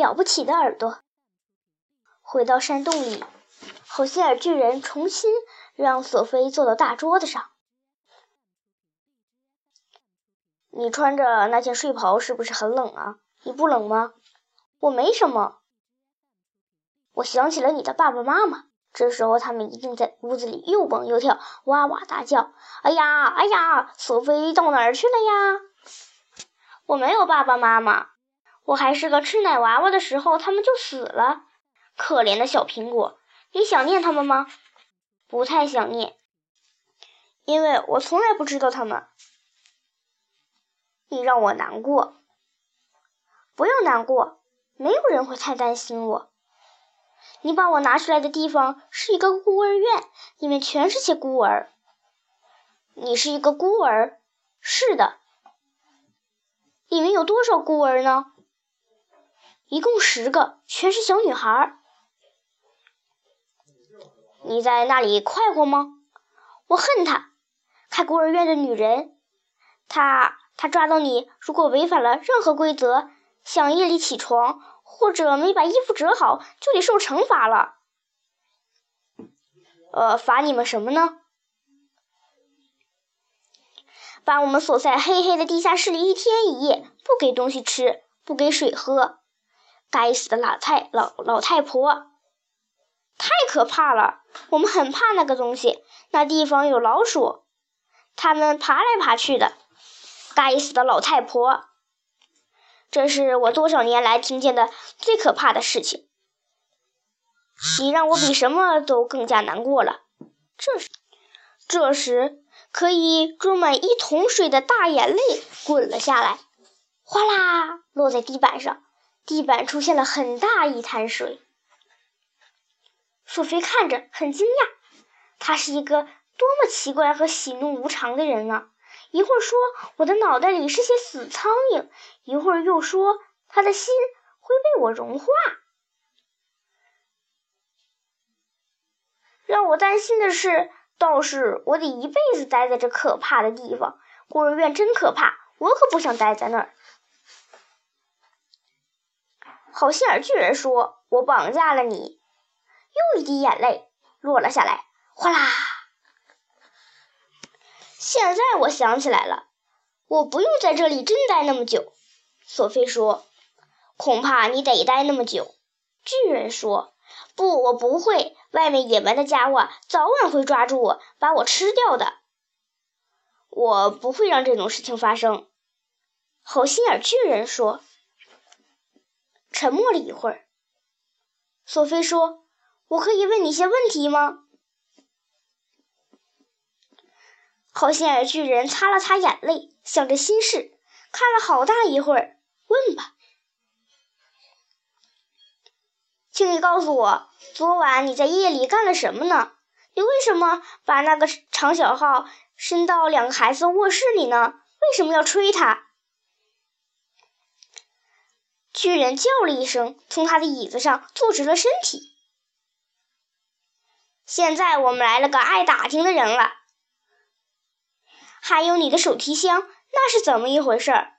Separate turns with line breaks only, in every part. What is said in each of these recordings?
了不起的耳朵。回到山洞里，好心眼巨人重新让索菲坐到大桌子上。你穿着那件睡袍是不是很冷啊？你不冷吗？我没什么。我想起了你的爸爸妈妈，这时候他们一定在屋子里又蹦又跳，哇哇大叫。哎呀，哎呀，索菲到哪儿去了呀？我没有爸爸妈妈，我还是个吃奶娃娃的时候，他们就死了。可怜的小苹果，你想念他们吗？不太想念，因为我从来不知道他们。你让我难过，不要难过，没有人会太担心我。你把我拿出来的地方是一个孤儿院，里面全是些孤儿。你是一个孤儿，是的。里面有多少孤儿呢？一共十个，全是小女孩。你在那里快活吗？我恨他，开孤儿院的女人，她。他抓到你，如果违反了任何规则，想夜里起床或者没把衣服折好，就得受惩罚了。呃，罚你们什么呢？把我们锁在黑黑的地下室里一天一夜，不给东西吃，不给水喝。该死的老太老老太婆，太可怕了！我们很怕那个东西，那地方有老鼠，它们爬来爬去的。该死的老太婆！这是我多少年来听见的最可怕的事情。你让我比什么都更加难过了。这时，这时，可以装满一桶水的大眼泪滚了下来，哗啦落在地板上，地板出现了很大一滩水。索菲看着很惊讶，他是一个多么奇怪和喜怒无常的人啊！一会儿说我的脑袋里是些死苍蝇，一会儿又说他的心会被我融化。让我担心的是，倒是我得一辈子待在这可怕的地方。孤儿院真可怕，我可不想待在那儿。好心眼巨人说：“我绑架了你。”又一滴眼泪落了下来，哗啦。现在我想起来了，我不用在这里真待那么久。索菲说：“恐怕你得待那么久。”巨人说：“不，我不会。外面野蛮的家伙早晚会抓住我，把我吃掉的。我不会让这种事情发生。”好心眼巨人说。沉默了一会儿，索菲说：“我可以问你些问题吗？”好心眼巨人擦了擦眼泪，想着心事，看了好大一会儿，问吧，请你告诉我，昨晚你在夜里干了什么呢？你为什么把那个长小号伸到两个孩子卧室里呢？为什么要吹它？巨人叫了一声，从他的椅子上坐直了身体。现在我们来了个爱打听的人了。还有你的手提箱，那是怎么一回事儿？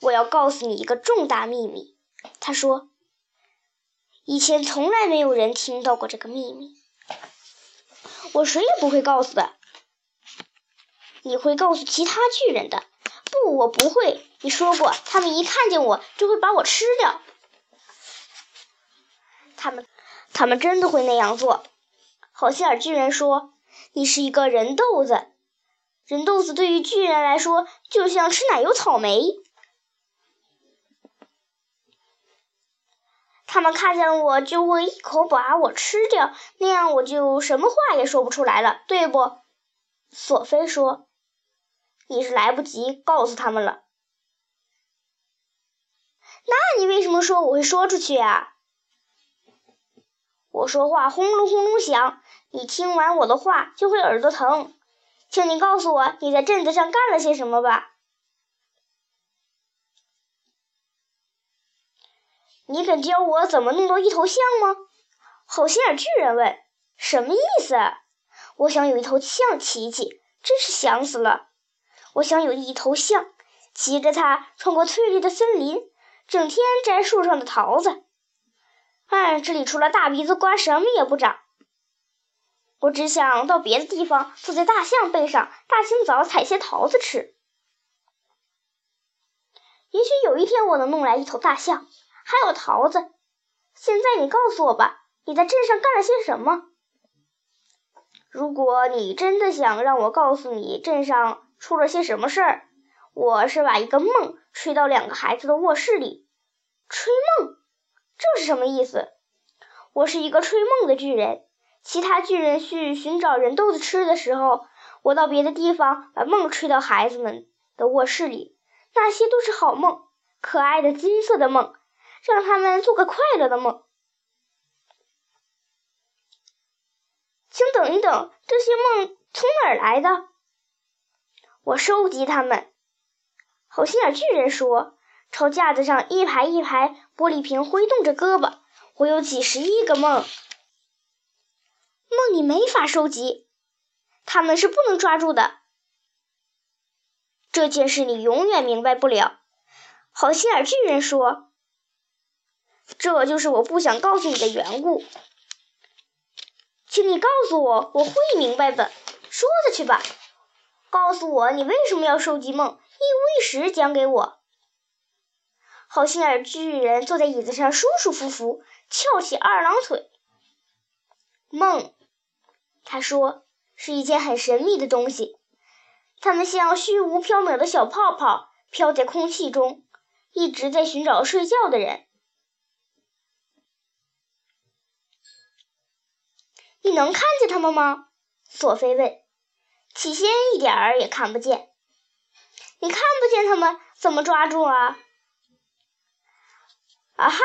我要告诉你一个重大秘密。他说：“以前从来没有人听到过这个秘密，我谁也不会告诉的。你会告诉其他巨人的？不，我不会。你说过，他们一看见我就会把我吃掉。他们，他们真的会那样做。”好心眼巨人说。你是一个人豆子，人豆子对于巨人来说就像吃奶油草莓。他们看见我就会一口把我吃掉，那样我就什么话也说不出来了，对不？索菲说：“你是来不及告诉他们了。”那你为什么说我会说出去啊？我说话轰隆轰隆响。你听完我的话就会耳朵疼，请你告诉我你在镇子上干了些什么吧。你肯教我怎么弄到一头象吗？好心眼巨人问。什么意思？我想有一头象骑骑，真是想死了。我想有一头象骑着它穿过翠绿的森林，整天摘树上的桃子。哎，这里除了大鼻子瓜，什么也不长。我只想到别的地方，坐在大象背上，大清早采些桃子吃。也许有一天我能弄来一头大象，还有桃子。现在你告诉我吧，你在镇上干了些什么？如果你真的想让我告诉你镇上出了些什么事儿，我是把一个梦吹到两个孩子的卧室里。吹梦，这是什么意思？我是一个吹梦的巨人。其他巨人去寻找人豆子吃的时候，我到别的地方把梦吹到孩子们的卧室里。那些都是好梦，可爱的金色的梦，让他们做个快乐的梦。请等一等，这些梦从哪儿来的？我收集它们。好心眼巨人说：“朝架子上一排一排玻璃瓶挥动着胳膊，我有几十亿个梦。”梦你没法收集，他们是不能抓住的。这件事你永远明白不了。好心眼巨人说：“这就是我不想告诉你的缘故。”请你告诉我，我会明白的。说下去吧，告诉我你为什么要收集梦，一五一十讲给我。好心眼巨人坐在椅子上，舒舒服服，翘起二郎腿。梦。他说：“是一件很神秘的东西，它们像虚无缥缈的小泡泡，飘在空气中，一直在寻找睡觉的人。你能看见它们吗？”索菲问。“起先一点儿也看不见。你看不见他们，怎么抓住啊？”“啊哈！”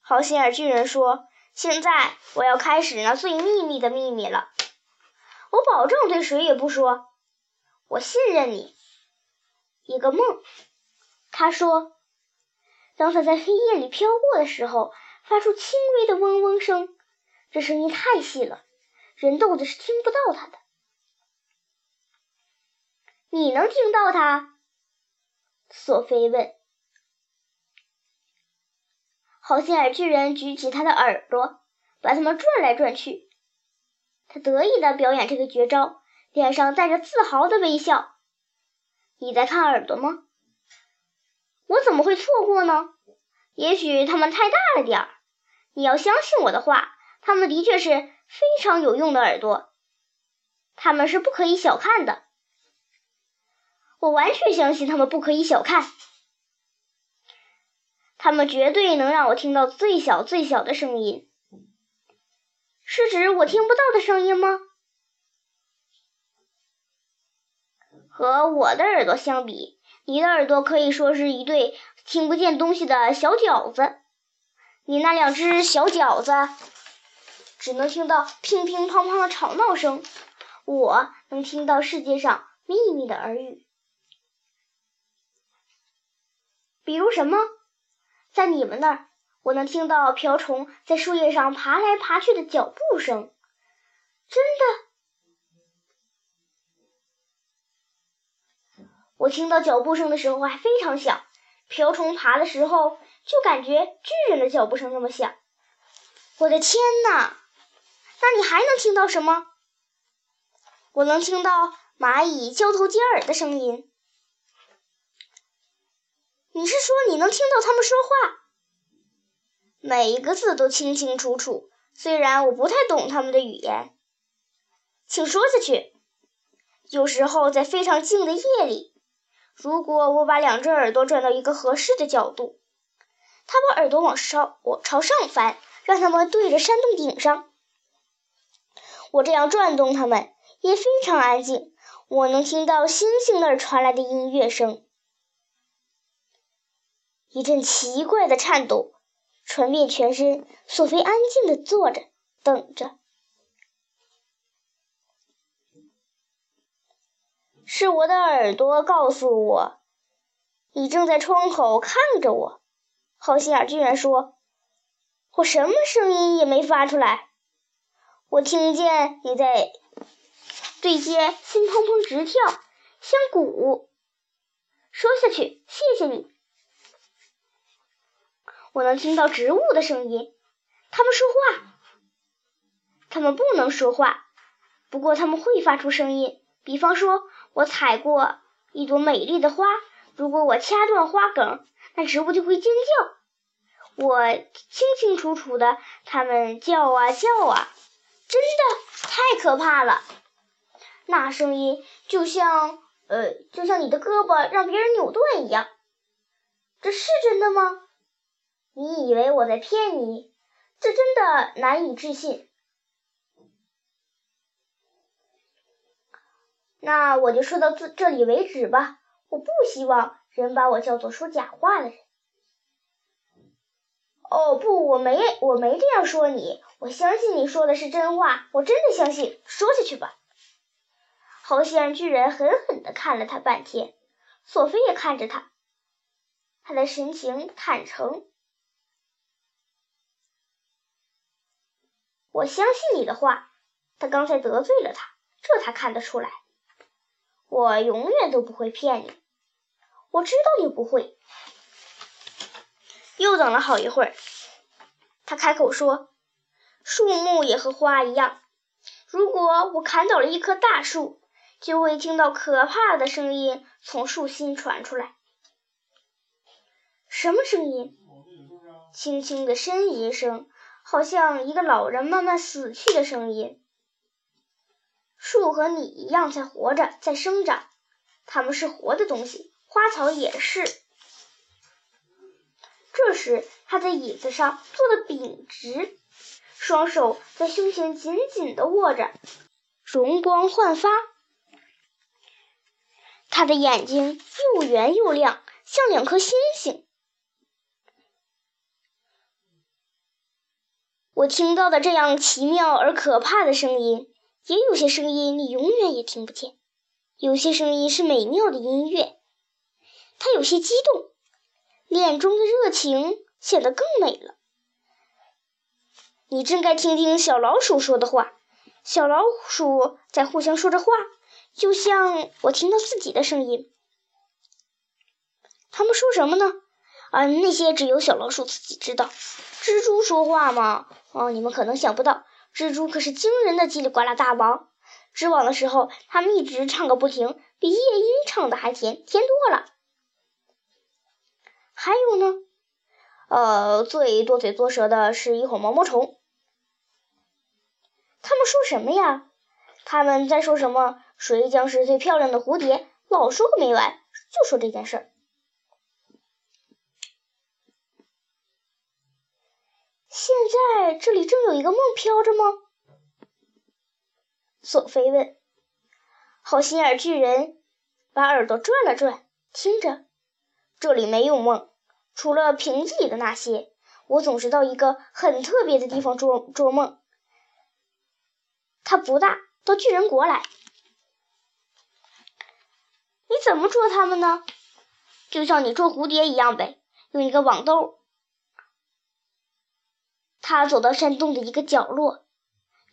好心眼巨人说。现在我要开始那最秘密的秘密了，我保证对谁也不说。我信任你。一个梦，他说，当他在黑夜里飘过的时候，发出轻微的嗡嗡声，这声音太细了，人豆子是听不到它的。你能听到它？索菲问。好心眼巨人举起他的耳朵，把它们转来转去。他得意地表演这个绝招，脸上带着自豪的微笑。你在看耳朵吗？我怎么会错过呢？也许它们太大了点儿。你要相信我的话，它们的确是非常有用的耳朵。它们是不可以小看的。我完全相信他们不可以小看。他们绝对能让我听到最小最小的声音，是指我听不到的声音吗？和我的耳朵相比，你的耳朵可以说是一对听不见东西的小饺子。你那两只小饺子只能听到乒乒乓乓的吵闹声，我能听到世界上秘密的耳语，比如什么？在你们那儿，我能听到瓢虫在树叶上爬来爬去的脚步声。真的，我听到脚步声的时候还非常响，瓢虫爬的时候就感觉巨人的脚步声那么响。我的天哪！那你还能听到什么？我能听到蚂蚁交头接耳的声音。你是说你能听到他们说话？每一个字都清清楚楚，虽然我不太懂他们的语言。请说下去。有时候在非常静的夜里，如果我把两只耳朵转到一个合适的角度，他把耳朵往上我朝上翻，让他们对着山洞顶上。我这样转动它们也非常安静，我能听到星星那儿传来的音乐声。一阵奇怪的颤抖传遍全身，索菲安静地坐着，等着。是我的耳朵告诉我，你正在窗口看着我。好心眼居然说：“我什么声音也没发出来，我听见你在对街心砰砰直跳，像鼓。”说下去，谢谢你。我能听到植物的声音，它们说话。它们不能说话，不过它们会发出声音。比方说，我采过一朵美丽的花，如果我掐断花梗，那植物就会尖叫。我清清楚楚的，它们叫啊叫啊，真的太可怕了。那声音就像……呃，就像你的胳膊让别人扭断一样，这是真的吗？你以为我在骗你？这真的难以置信。那我就说到这这里为止吧。我不希望人把我叫做说假话的人。哦，不，我没，我没这样说你。我相信你说的是真话，我真的相信。说下去吧。好像巨人狠狠地看了他半天，索菲也看着他，他的神情坦诚。我相信你的话，他刚才得罪了他，这他看得出来。我永远都不会骗你，我知道你不会。又等了好一会儿，他开口说：“树木也和花一样，如果我砍倒了一棵大树。”就会听到可怕的声音从树心传出来。什么声音？轻轻的呻吟声，好像一个老人慢慢死去的声音。树和你一样在活着，在生长，它们是活的东西，花草也是。这时，他在椅子上坐得笔直，双手在胸前紧紧地握着，容光焕发。他的眼睛又圆又亮，像两颗星星。我听到的这样奇妙而可怕的声音，也有些声音你永远也听不见。有些声音是美妙的音乐，他有些激动，脸中的热情显得更美了。你真该听听小老鼠说的话，小老鼠在互相说着话。就像我听到自己的声音，他们说什么呢？啊，那些只有小老鼠自己知道。蜘蛛说话吗？哦，你们可能想不到，蜘蛛可是惊人的叽里呱啦大王。织网的时候，他们一直唱个不停，比夜莺唱的还甜，甜多了。还有呢，呃，最多嘴多舌的是一伙毛毛虫。他们说什么呀？他们在说什么？谁将是最漂亮的蝴蝶？老说个没完，就说这件事儿。现在这里正有一个梦飘着吗？索菲问。好心眼巨人把耳朵转了转，听着，这里没有梦，除了瓶子里的那些。我总是到一个很特别的地方捉捉梦，它不大，到巨人国来。你怎么捉它们呢？就像你捉蝴蝶一样呗，用一个网兜。他走到山洞的一个角落，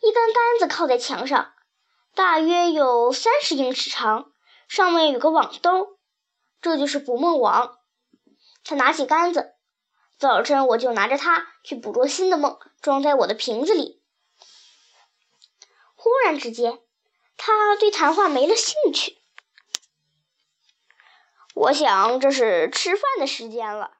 一根杆子靠在墙上，大约有三十英尺长，上面有个网兜，这就是捕梦网。他拿起杆子，早晨我就拿着它去捕捉新的梦，装在我的瓶子里。忽然之间，他对谈话没了兴趣。我想这是吃饭的时间了。